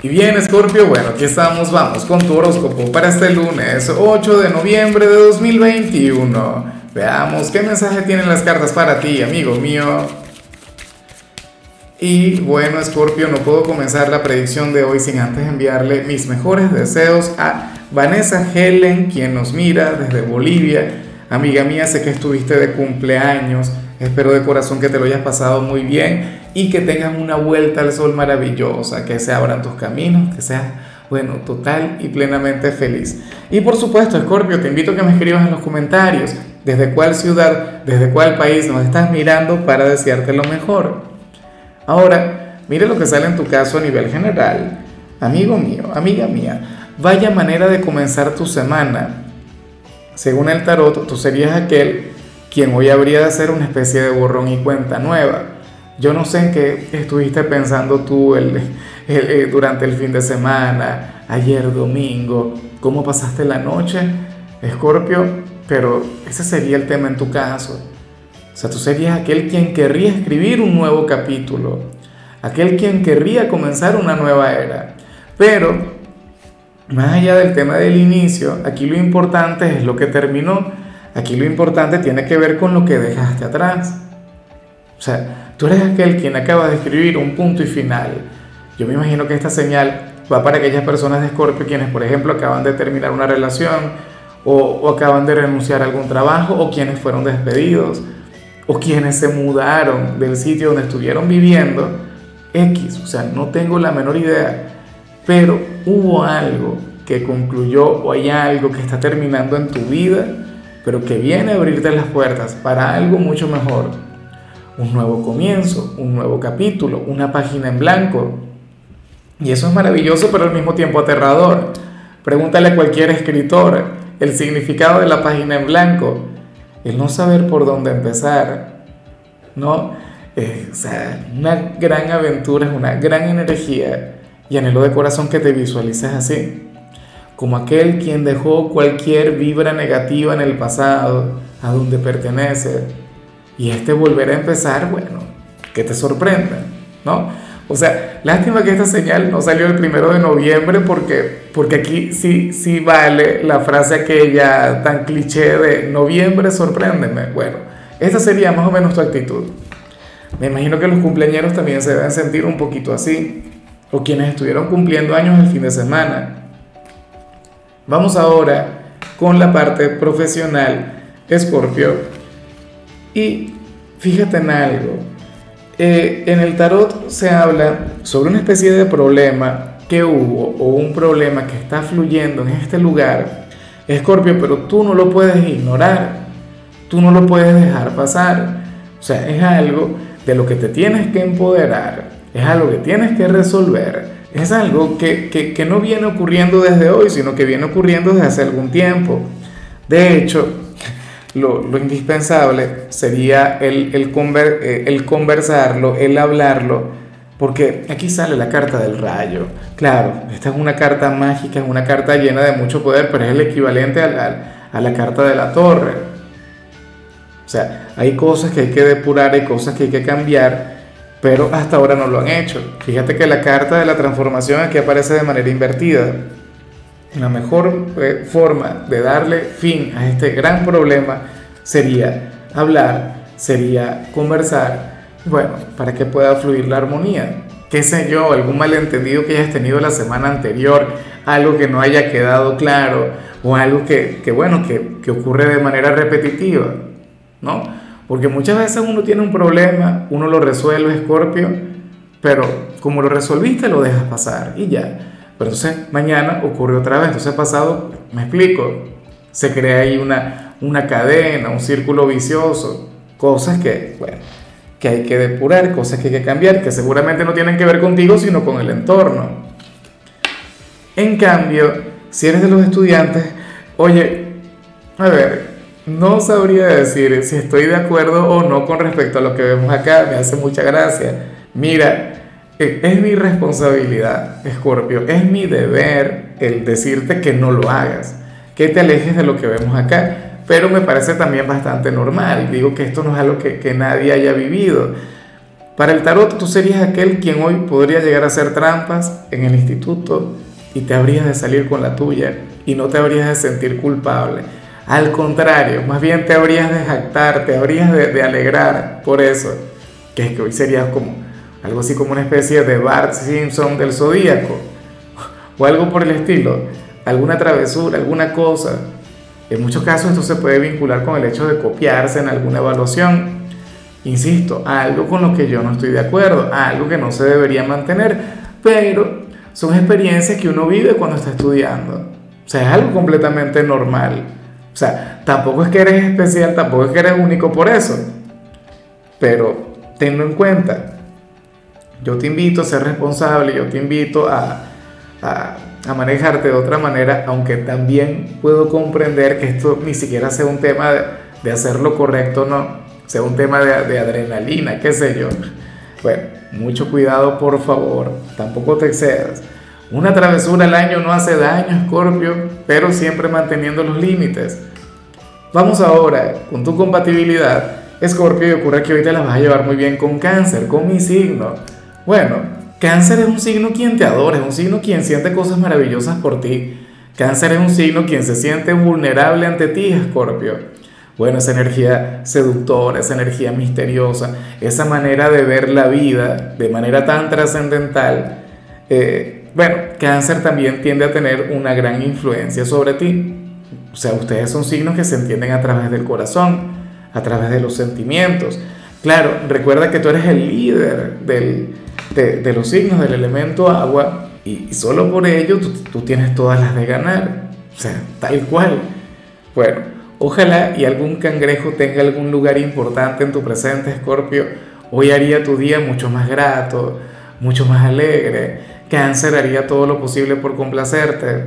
Y bien, Scorpio, bueno, aquí estamos, vamos con tu horóscopo para este lunes 8 de noviembre de 2021. Veamos qué mensaje tienen las cartas para ti, amigo mío. Y bueno, Scorpio, no puedo comenzar la predicción de hoy sin antes enviarle mis mejores deseos a Vanessa Helen, quien nos mira desde Bolivia. Amiga mía, sé que estuviste de cumpleaños. Espero de corazón que te lo hayas pasado muy bien y que tengas una vuelta al sol maravillosa, que se abran tus caminos, que seas, bueno, total y plenamente feliz. Y por supuesto, Scorpio, te invito a que me escribas en los comentarios desde cuál ciudad, desde cuál país nos estás mirando para desearte lo mejor. Ahora, mire lo que sale en tu caso a nivel general. Amigo mío, amiga mía, vaya manera de comenzar tu semana. Según el tarot, tú serías aquel quien hoy habría de hacer una especie de borrón y cuenta nueva. Yo no sé en qué estuviste pensando tú el, eh, durante el fin de semana, ayer domingo, cómo pasaste la noche, Escorpio, pero ese sería el tema en tu caso. O sea, tú serías aquel quien querría escribir un nuevo capítulo, aquel quien querría comenzar una nueva era. Pero, más allá del tema del inicio, aquí lo importante es lo que terminó Aquí lo importante tiene que ver con lo que dejaste atrás. O sea, tú eres aquel quien acaba de escribir un punto y final. Yo me imagino que esta señal va para aquellas personas de Escorpio quienes, por ejemplo, acaban de terminar una relación o, o, acaban de renunciar a algún trabajo o quienes fueron despedidos o quienes se mudaron del sitio donde estuvieron viviendo. X, o sea, no tengo la menor idea, pero hubo algo que concluyó o hay algo que está terminando en tu vida pero que viene a abrirte las puertas para algo mucho mejor. Un nuevo comienzo, un nuevo capítulo, una página en blanco. Y eso es maravilloso, pero al mismo tiempo aterrador. Pregúntale a cualquier escritor el significado de la página en blanco. El no saber por dónde empezar. ¿No? Eh, o sea, una gran aventura, una gran energía. Y anhelo de corazón que te visualices así como aquel quien dejó cualquier vibra negativa en el pasado, a donde pertenece, y este volver a empezar, bueno, que te sorprenda, ¿no? O sea, lástima que esta señal no salió el primero de noviembre porque, porque aquí sí, sí vale la frase aquella tan cliché de noviembre sorpréndeme. Bueno, esta sería más o menos tu actitud. Me imagino que los cumpleaños también se deben sentir un poquito así, o quienes estuvieron cumpliendo años el fin de semana Vamos ahora con la parte profesional, Escorpio. Y fíjate en algo. Eh, en el tarot se habla sobre una especie de problema que hubo o un problema que está fluyendo en este lugar, Escorpio, pero tú no lo puedes ignorar, tú no lo puedes dejar pasar. O sea, es algo de lo que te tienes que empoderar, es algo que tienes que resolver es algo que, no viene ocurriendo desde hoy, sino que viene ocurriendo desde hace algún tiempo. De hecho, lo, indispensable sería el, el, eh, el conversarlo, el hablarlo, porque aquí sale la carta del rayo. Claro, esta es una carta mágica, es una carta llena de mucho poder, pero es el equivalente a la, a la carta de la torre. O sea, hay cosas que hay que depurar, hay cosas que hay que cambiar pero hasta ahora no lo han hecho. Fíjate que la carta de la transformación aquí aparece de manera invertida. La mejor eh, forma de darle fin a este gran problema sería hablar, sería conversar, bueno, para que pueda fluir la armonía. ¿Qué sé yo? Algún malentendido que hayas tenido la semana anterior, algo que no haya quedado claro o algo que, que bueno, que, que ocurre de manera repetitiva, ¿no? Porque muchas veces uno tiene un problema, uno lo resuelve, Escorpio, pero como lo resolviste, lo dejas pasar y ya. Pero entonces mañana ocurre otra vez. Entonces pasado, me explico, se crea ahí una, una cadena, un círculo vicioso, cosas que, que hay que depurar, cosas que hay que cambiar, que seguramente no tienen que ver contigo, sino con el entorno. En cambio, si eres de los estudiantes, oye, a ver, no sabría decir si estoy de acuerdo o no con respecto a lo que vemos acá, me hace mucha gracia. Mira, e, es mi responsabilidad, Escorpio, es mi deber el decirte que no lo hagas, que te alejes de lo que vemos acá, pero me parece también bastante normal. Digo que esto no es algo que, que nadie haya vivido. Para el tarot tú serías aquel quien hoy podría llegar a hacer trampas en el instituto y te habrías de salir con la tuya y no te habrías de sentir culpable. Al contrario, más bien te habrías de jactar, te habrías de, alegrar por eso. Que es que hoy serías como algo así como una especie de Bart Simpson del zodíaco o algo por el estilo, alguna travesura, alguna cosa. En muchos casos esto se puede vincular con el hecho de copiarse en alguna evaluación Insisto, algo con lo que yo no estoy de acuerdo, algo que no se debería mantener, pero son experiencias que uno vive cuando está estudiando. O sea, es algo completamente normal. O sea, tampoco es que eres especial, tampoco es que eres único por eso. Pero tenlo en cuenta. Yo te invito a ser responsable, yo te invito a, a manejarte de otra manera, aunque también puedo comprender que esto ni siquiera sea un tema de, de hacer lo correcto no sea un tema de, adrenalina, qué sé yo. Bueno, mucho cuidado por favor, tampoco te excedas. Una travesura al año no hace daño, Scorpio, pero siempre manteniendo los límites. Vamos ahora con tu compatibilidad, Scorpio, y ocurre que hoy te la vas a llevar muy bien con cáncer, con mi signo. Bueno, cáncer es un signo quien te adora, es un signo quien siente cosas maravillosas por ti. Cáncer es un signo quien se siente vulnerable ante ti, Scorpio. Bueno, esa energía seductora, esa energía misteriosa, esa manera de ver la vida de manera tan trascendental, eh, bueno, cáncer también tiende a tener una gran influencia sobre ti. O sea, ustedes son signos que se entienden a través del corazón, a través de los sentimientos. Claro, recuerda que tú eres el líder de, los signos del elemento agua y, solo por ello tú, tú tienes todas las de ganar. O sea, tal cual. Bueno, Ojalá y algún cangrejo tenga algún lugar importante en tu presente, Escorpio. Hoy haría tu día mucho más grato, mucho más alegre. Cáncer haría todo lo posible por complacerte.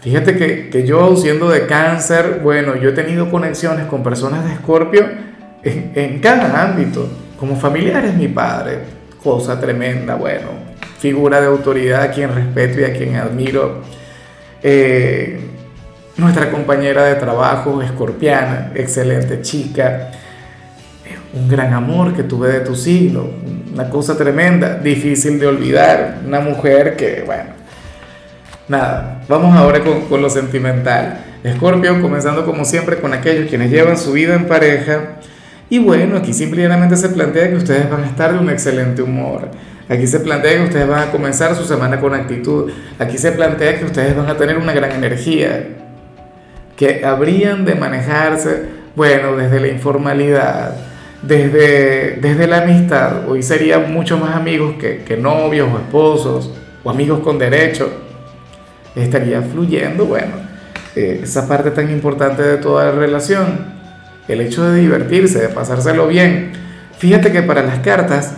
Fíjate que, que yo, siendo de cáncer, bueno, yo he tenido conexiones con personas de Escorpio en, cada ámbito. Como familiar es mi padre, cosa tremenda, bueno, figura de autoridad a quien respeto y a quien admiro. Eh, nuestra compañera de trabajo, escorpiana, excelente chica, un gran amor que tuve de tu signo, una cosa tremenda, difícil de olvidar, una mujer que, bueno, nada, vamos ahora con, con lo sentimental. Escorpio, comenzando como siempre con aquellos quienes llevan su vida en pareja. Y bueno, aquí simplemente se plantea que ustedes van a estar de un excelente humor. Aquí se plantea que ustedes van a comenzar su semana con actitud. Aquí se plantea que ustedes van a tener una gran energía que habrían de manejarse, bueno, desde la informalidad, desde, desde la amistad. Hoy serían mucho más amigos que, que novios o esposos o amigos con derecho. Estaría fluyendo, bueno, eh, esa parte tan importante de toda la relación. El hecho de divertirse, de pasárselo bien. Fíjate que para las cartas,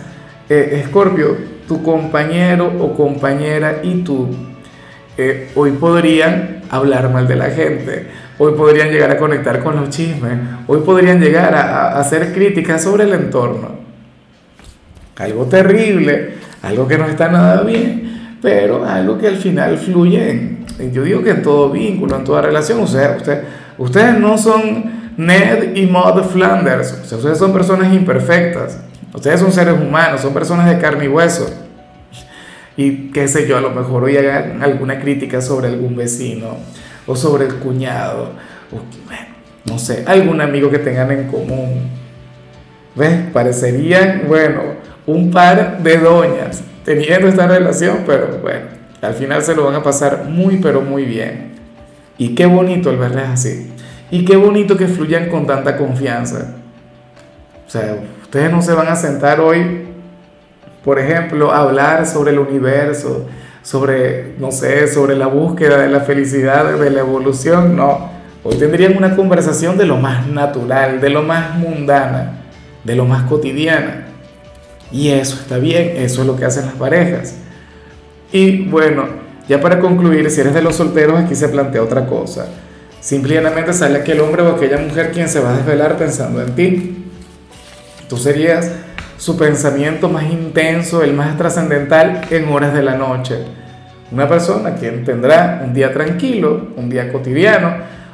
Escorpio, eh, tu compañero o compañera y tú hoy podrían hablar mal de la gente hoy podrían llegar a conectar con los chismes, hoy podrían llegar a, hacer críticas sobre el entorno. Algo terrible, algo que no está nada bien, pero algo que al final fluye en, yo digo que en todo vínculo, en toda relación, o sea, usted, ustedes no son Ned y Maud Flanders, ustedes son personas imperfectas, ustedes son seres humanos, son personas de carne y hueso. Y qué sé yo, a lo mejor hoy hagan alguna crítica sobre algún vecino, o sobre el cuñado, o bueno, no sé, algún amigo que tengan en común. ¿Ves? Parecerían, bueno, un par de doñas teniendo esta relación, pero bueno, al final se lo van a pasar muy, pero muy bien. Y qué bonito el verles así. Y qué bonito que fluyan con tanta confianza. O sea, ustedes no se van a sentar hoy, por ejemplo, hablar sobre el universo, sobre, no sé, sobre la búsqueda de la felicidad, de la evolución, no. Hoy tendrían una conversación de lo más natural, de lo más mundana, de lo más cotidiana. Y eso está bien, eso es lo que hacen las parejas. Y bueno, ya para concluir, si eres de los solteros, aquí se plantea otra cosa. Simplemente sale aquel hombre o aquella mujer quien se va a desvelar pensando en ti. Tú serías su pensamiento más intenso, el más trascendental en horas de la noche. Una persona quien tendrá un día tranquilo, un día cotidiano,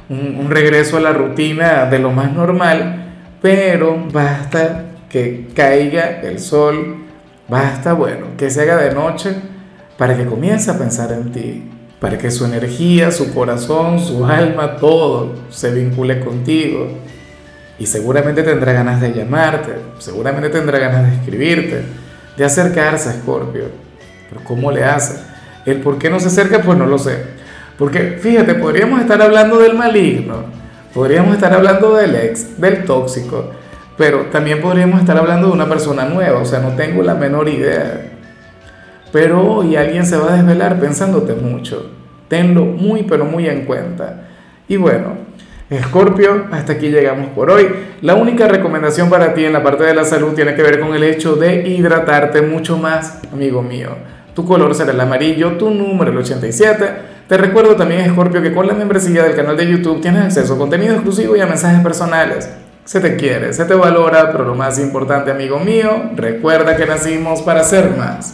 un, regreso a la rutina de lo más normal, pero basta que caiga el sol, Basta, bueno, que se haga de noche para que comience a pensar en ti, para que su energía, su corazón, su alma, todo se vincule contigo. Y seguramente tendrá ganas de llamarte, seguramente tendrá ganas de escribirte, de acercarse a Scorpio. Pero ¿cómo le hace? El por qué no se acerca, pues no lo sé. Porque fíjate, podríamos estar hablando del maligno, podríamos estar hablando del ex, del tóxico, pero también podríamos estar hablando de una persona nueva, o sea, no tengo la menor idea. Pero hoy alguien se va a desvelar pensándote mucho. Tenlo muy, pero muy en cuenta. Y bueno, Escorpio, hasta aquí llegamos por hoy. La única recomendación para ti en la parte de la salud tiene que ver con el hecho de hidratarte mucho más, amigo mío. Tu color será el amarillo, tu número el 87. Te recuerdo también, Escorpio, que con la membresía del canal de YouTube tienes acceso a contenido exclusivo y a mensajes personales. Se te quiere, se te valora, pero lo más importante, amigo mío, recuerda que nacimos para ser más.